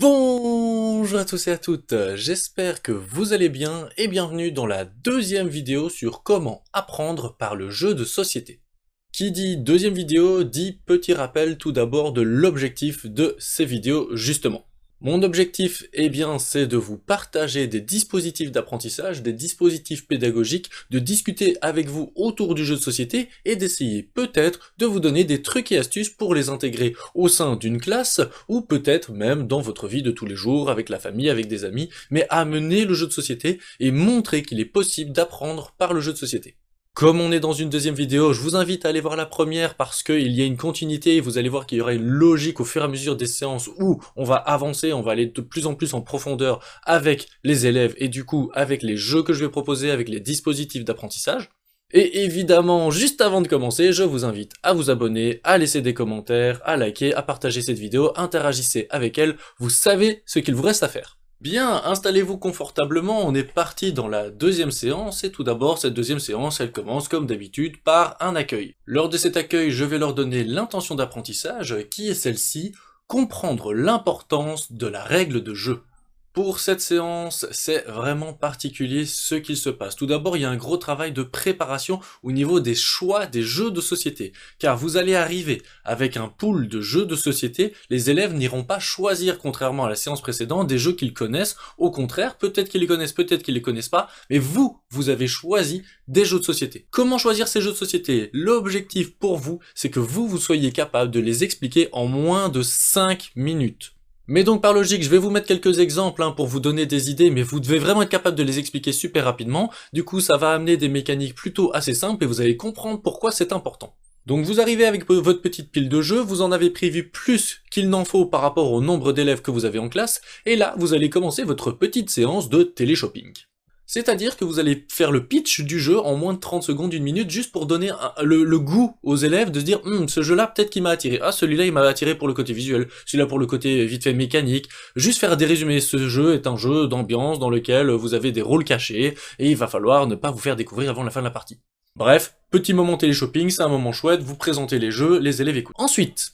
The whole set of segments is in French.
Bonjour à tous et à toutes, j'espère que vous allez bien et bienvenue dans la deuxième vidéo sur comment apprendre par le jeu de société. Qui dit deuxième vidéo dit petit rappel tout d'abord de l'objectif de ces vidéos justement. Mon objectif, eh bien, c'est de vous partager des dispositifs d'apprentissage, des dispositifs pédagogiques, de discuter avec vous autour du jeu de société et d'essayer peut-être de vous donner des trucs et astuces pour les intégrer au sein d'une classe ou peut-être même dans votre vie de tous les jours, avec la famille, avec des amis, mais amener le jeu de société et montrer qu'il est possible d'apprendre par le jeu de société. Comme on est dans une deuxième vidéo, je vous invite à aller voir la première parce qu'il y a une continuité et vous allez voir qu'il y aura une logique au fur et à mesure des séances où on va avancer, on va aller de plus en plus en profondeur avec les élèves et du coup avec les jeux que je vais proposer, avec les dispositifs d'apprentissage. Et évidemment, juste avant de commencer, je vous invite à vous abonner, à laisser des commentaires, à liker, à partager cette vidéo, interagissez avec elle, vous savez ce qu'il vous reste à faire. Bien, installez-vous confortablement, on est parti dans la deuxième séance, et tout d'abord, cette deuxième séance, elle commence comme d'habitude par un accueil. Lors de cet accueil, je vais leur donner l'intention d'apprentissage, qui est celle-ci, comprendre l'importance de la règle de jeu. Pour cette séance, c'est vraiment particulier ce qu'il se passe. Tout d'abord, il y a un gros travail de préparation au niveau des choix des jeux de société. Car vous allez arriver avec un pool de jeux de société, les élèves n'iront pas choisir, contrairement à la séance précédente, des jeux qu'ils connaissent. Au contraire, peut-être qu'ils les connaissent, peut-être qu'ils les connaissent pas, mais vous, vous avez choisi des jeux de société. Comment choisir ces jeux de société? L'objectif pour vous, c'est que vous, vous soyez capable de les expliquer en moins de 5 minutes. Mais donc par logique, je vais vous mettre quelques exemples hein, pour vous donner des idées, mais vous devez vraiment être capable de les expliquer super rapidement. Du coup, ça va amener des mécaniques plutôt assez simples et vous allez comprendre pourquoi c'est important. Donc vous arrivez avec votre petite pile de jeux, vous en avez prévu plus qu'il n'en faut par rapport au nombre d'élèves que vous avez en classe, et là, vous allez commencer votre petite séance de téléshopping. C'est-à-dire que vous allez faire le pitch du jeu en moins de 30 secondes, une minute, juste pour donner le, goût aux élèves de se dire hum, ce jeu-là peut-être qu'il m'a attiré. Ah, celui-là il m'a attiré pour le côté visuel, celui-là pour le côté vite fait mécanique. Juste faire des résumés. Ce jeu est un jeu d'ambiance dans lequel vous avez des rôles cachés et il va falloir ne pas vous faire découvrir avant la fin de la partie. Bref, petit moment télé-shopping, c'est un moment chouette, vous présentez les jeux, les élèves écoutent. Ensuite,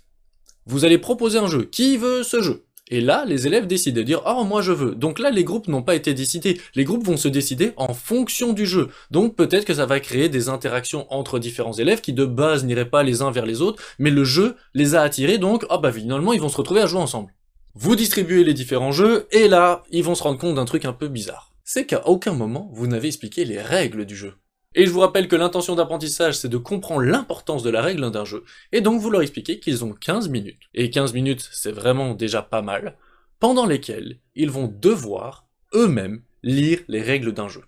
vous allez proposer un jeu. Qui veut ce jeu? Et là, les élèves décident de dire « Oh, moi je veux ». Donc là, les groupes n'ont pas été décidés. Les groupes vont se décider en fonction du jeu. Donc peut-être que ça va créer des interactions entre différents élèves qui de base n'iraient pas les uns vers les autres, mais le jeu les a attirés, donc oh bah finalement ils vont se retrouver à jouer ensemble. Vous distribuez les différents jeux, et là, ils vont se rendre compte d'un truc un peu bizarre. C'est qu'à aucun moment, vous n'avez expliqué les règles du jeu. Et je vous rappelle que l'intention d'apprentissage, c'est de comprendre l'importance de la règle d'un jeu, et donc vous leur expliquez qu'ils ont 15 minutes, et 15 minutes c'est vraiment déjà pas mal, pendant lesquelles ils vont devoir, eux-mêmes, lire les règles d'un jeu.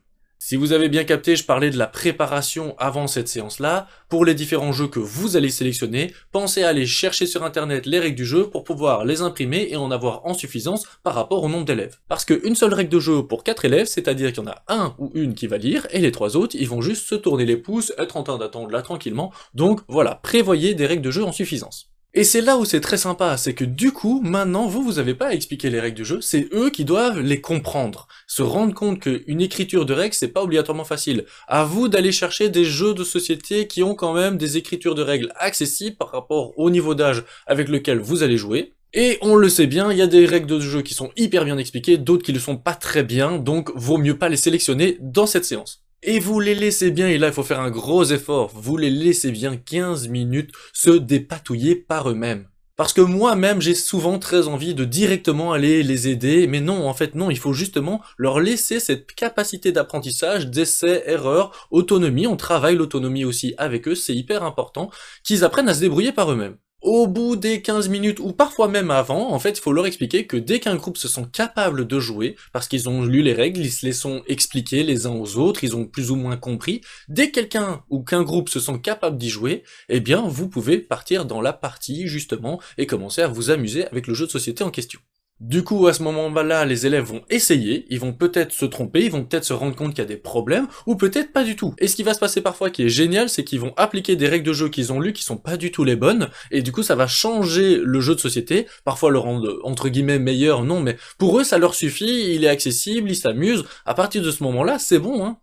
Si vous avez bien capté, je parlais de la préparation avant cette séance-là. Pour les différents jeux que vous allez sélectionner, pensez à aller chercher sur internet les règles du jeu pour pouvoir les imprimer et en avoir en suffisance par rapport au nombre d'élèves. Parce qu'une seule règle de jeu pour 4 élèves, c'est-à-dire qu'il y en a un ou une qui va lire, et les trois autres, ils vont juste se tourner les pouces, être en train d'attendre là tranquillement. Donc voilà, prévoyez des règles de jeu en suffisance. Et c'est là où c'est très sympa, c'est que du coup, maintenant, vous, vous avez pas à expliquer les règles du jeu, c'est eux qui doivent les comprendre. Se rendre compte qu'une écriture de règles, c'est pas obligatoirement facile. À vous d'aller chercher des jeux de société qui ont quand même des écritures de règles accessibles par rapport au niveau d'âge avec lequel vous allez jouer. Et on le sait bien, il y a des règles de jeu qui sont hyper bien expliquées, d'autres qui le sont pas très bien, donc vaut mieux pas les sélectionner dans cette séance. Et vous les laissez bien, et là il faut faire un gros effort, vous les laissez bien 15 minutes se dépatouiller par eux-mêmes. Parce que moi-même j'ai souvent très envie de directement aller les aider, mais non, en fait non, il faut justement leur laisser cette capacité d'apprentissage, d'essai, erreur, autonomie, on travaille l'autonomie aussi avec eux, c'est hyper important, qu'ils apprennent à se débrouiller par eux-mêmes au bout des 15 minutes, ou parfois même avant, en fait, il faut leur expliquer que dès qu'un groupe se sent capable de jouer, parce qu'ils ont lu les règles, ils se les sont expliquées les uns aux autres, ils ont plus ou moins compris, dès que quelqu'un ou qu'un groupe se sent capable d'y jouer, eh bien, vous pouvez partir dans la partie, justement, et commencer à vous amuser avec le jeu de société en question. Du coup, à ce moment-là, les élèves vont essayer, ils vont peut-être se tromper, ils vont peut-être se rendre compte qu'il y a des problèmes, ou peut-être pas du tout. Et ce qui va se passer parfois qui est génial, c'est qu'ils vont appliquer des règles de jeu qu'ils ont lues qui sont pas du tout les bonnes, et du coup ça va changer le jeu de société, parfois le rendre entre guillemets meilleur, non, mais pour eux ça leur suffit, il est accessible, ils s'amusent, à partir de ce moment-là, c'est bon, hein.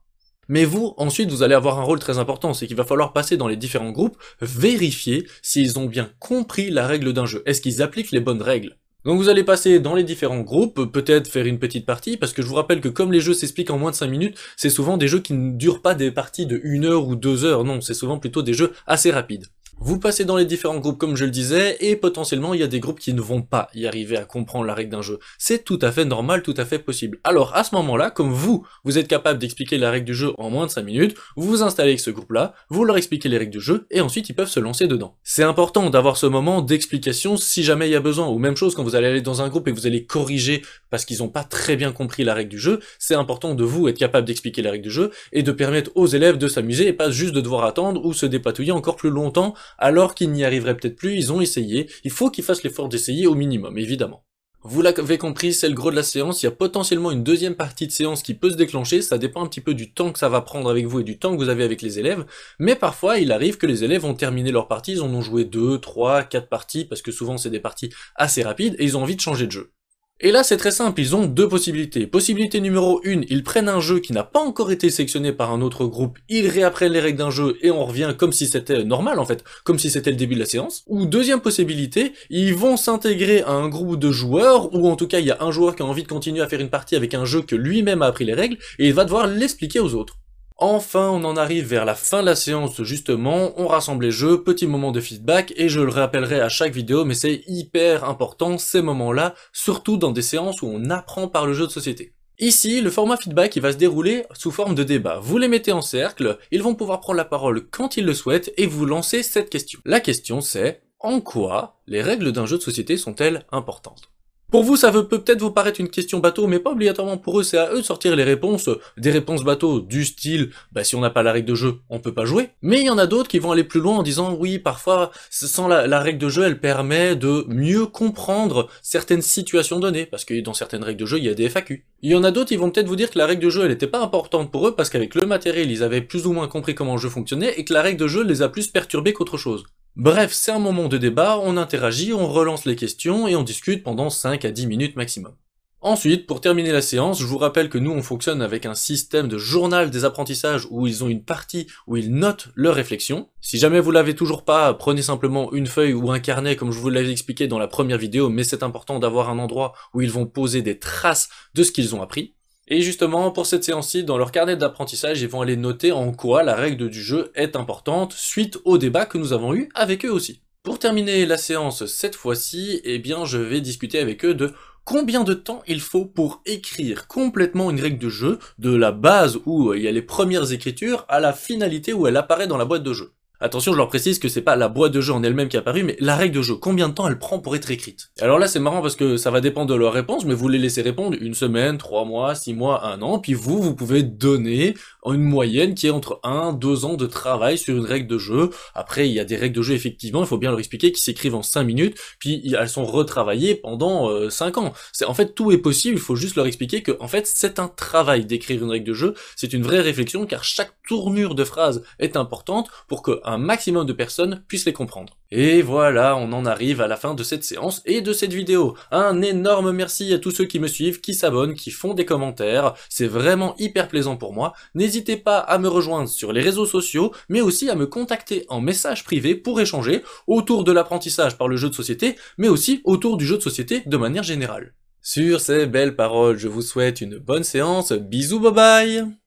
Mais vous, ensuite, vous allez avoir un rôle très important, c'est qu'il va falloir passer dans les différents groupes, vérifier s'ils ont bien compris la règle d'un jeu. Est-ce qu'ils appliquent les bonnes règles? Donc vous allez passer dans les différents groupes, peut-être faire une petite partie, parce que je vous rappelle que comme les jeux s'expliquent en moins de 5 minutes, c'est souvent des jeux qui ne durent pas des parties de 1 heure ou 2 heures, non, c'est souvent plutôt des jeux assez rapides. Vous passez dans les différents groupes comme je le disais, et potentiellement il y a des groupes qui ne vont pas y arriver à comprendre la règle d'un jeu. C'est tout à fait normal, tout à fait possible. Alors à ce moment-là, comme vous, vous êtes capable d'expliquer la règle du jeu en moins de 5 minutes, vous vous installez avec ce groupe-là, vous leur expliquez les règles du jeu, et ensuite ils peuvent se lancer dedans. C'est important d'avoir ce moment d'explication si jamais il y a besoin, ou même chose quand vous allez aller dans un groupe et que vous allez corriger parce qu'ils n'ont pas très bien compris la règle du jeu, c'est important de vous être capable d'expliquer la règle du jeu, et de permettre aux élèves de s'amuser et pas juste de devoir attendre ou se dépatouiller encore plus longtemps alors qu'ils n'y arriveraient peut-être plus, ils ont essayé, il faut qu'ils fassent l'effort d'essayer au minimum, évidemment. Vous l'avez compris, c'est le gros de la séance, il y a potentiellement une deuxième partie de séance qui peut se déclencher, ça dépend un petit peu du temps que ça va prendre avec vous et du temps que vous avez avec les élèves, mais parfois il arrive que les élèves ont terminé leur partie, ils en ont joué 2, 3, 4 parties, parce que souvent c'est des parties assez rapides, et ils ont envie de changer de jeu. Et là c'est très simple, ils ont deux possibilités. Possibilité numéro 1, ils prennent un jeu qui n'a pas encore été sélectionné par un autre groupe, ils réapprennent les règles d'un jeu et on revient comme si c'était normal en fait, comme si c'était le début de la séance. Ou deuxième possibilité, ils vont s'intégrer à un groupe de joueurs, ou en tout cas il y a un joueur qui a envie de continuer à faire une partie avec un jeu que lui-même a appris les règles, et il va devoir l'expliquer aux autres. Enfin, on en arrive vers la fin de la séance justement, on rassemble les jeux, petit moment de feedback, et je le rappellerai à chaque vidéo, mais c'est hyper important ces moments-là, surtout dans des séances où on apprend par le jeu de société. Ici, le format feedback il va se dérouler sous forme de débat. Vous les mettez en cercle, ils vont pouvoir prendre la parole quand ils le souhaitent, et vous lancez cette question. La question c'est, en quoi les règles d'un jeu de société sont-elles importantes? Pour vous, ça peut peut-être vous paraître une question bateau, mais pas obligatoirement pour eux, c'est à eux de sortir les réponses, des réponses bateau du style, bah si on n'a pas la règle de jeu, on peut pas jouer. Mais il y en a d'autres qui vont aller plus loin en disant, oui, parfois, sans la, la, règle de jeu, elle permet de mieux comprendre certaines situations données, parce que dans certaines règles de jeu, il y a des FAQ. Il y en a d'autres, ils vont peut-être vous dire que la règle de jeu, elle était pas importante pour eux, parce qu'avec le matériel, ils avaient plus ou moins compris comment le jeu fonctionnait, et que la règle de jeu les a plus perturbés qu'autre chose. Bref, c'est un moment de débat, on interagit, on relance les questions et on discute pendant 5 à 10 minutes maximum. Ensuite, pour terminer la séance, je vous rappelle que nous on fonctionne avec un système de journal des apprentissages où ils ont une partie où ils notent leurs réflexions. Si jamais vous l'avez toujours pas, prenez simplement une feuille ou un carnet comme je vous l'avais expliqué dans la première vidéo, mais c'est important d'avoir un endroit où ils vont poser des traces de ce qu'ils ont appris. Et justement, pour cette séance-ci, dans leur carnet d'apprentissage, ils vont aller noter en quoi la règle du jeu est importante suite au débat que nous avons eu avec eux aussi. Pour terminer la séance cette fois-ci, eh bien je vais discuter avec eux de combien de temps il faut pour écrire complètement une règle de jeu, de la base où il y a les premières écritures à la finalité où elle apparaît dans la boîte de jeu. Attention, je leur précise que c'est pas la boîte de jeu en elle-même qui est apparue, mais la règle de jeu. Combien de temps elle prend pour être écrite? Alors là, c'est marrant parce que ça va dépendre de leur réponse, mais vous les laissez répondre une semaine, trois mois, six mois, un an, puis vous, vous pouvez donner une moyenne qui est entre un, deux ans de travail sur une règle de jeu. Après, il y a des règles de jeu, effectivement, il faut bien leur expliquer, qui s'écrivent en cinq minutes, puis elles sont retravaillées pendant euh, cinq ans. C'est En fait, tout est possible, il faut juste leur expliquer que, en fait, c'est un travail d'écrire une règle de jeu, c'est une vraie réflexion, car chaque tournure de phrase est importante pour que un maximum de personnes puissent les comprendre. Et voilà, on en arrive à la fin de cette séance et de cette vidéo. Un énorme merci à tous ceux qui me suivent, qui s'abonnent, qui font des commentaires, c'est vraiment hyper plaisant pour moi. N'hésitez pas à me rejoindre sur les réseaux sociaux, mais aussi à me contacter en message privé pour échanger autour de l'apprentissage par le jeu de société, mais aussi autour du jeu de société de manière générale. Sur ces belles paroles, je vous souhaite une bonne séance, bisous bye bye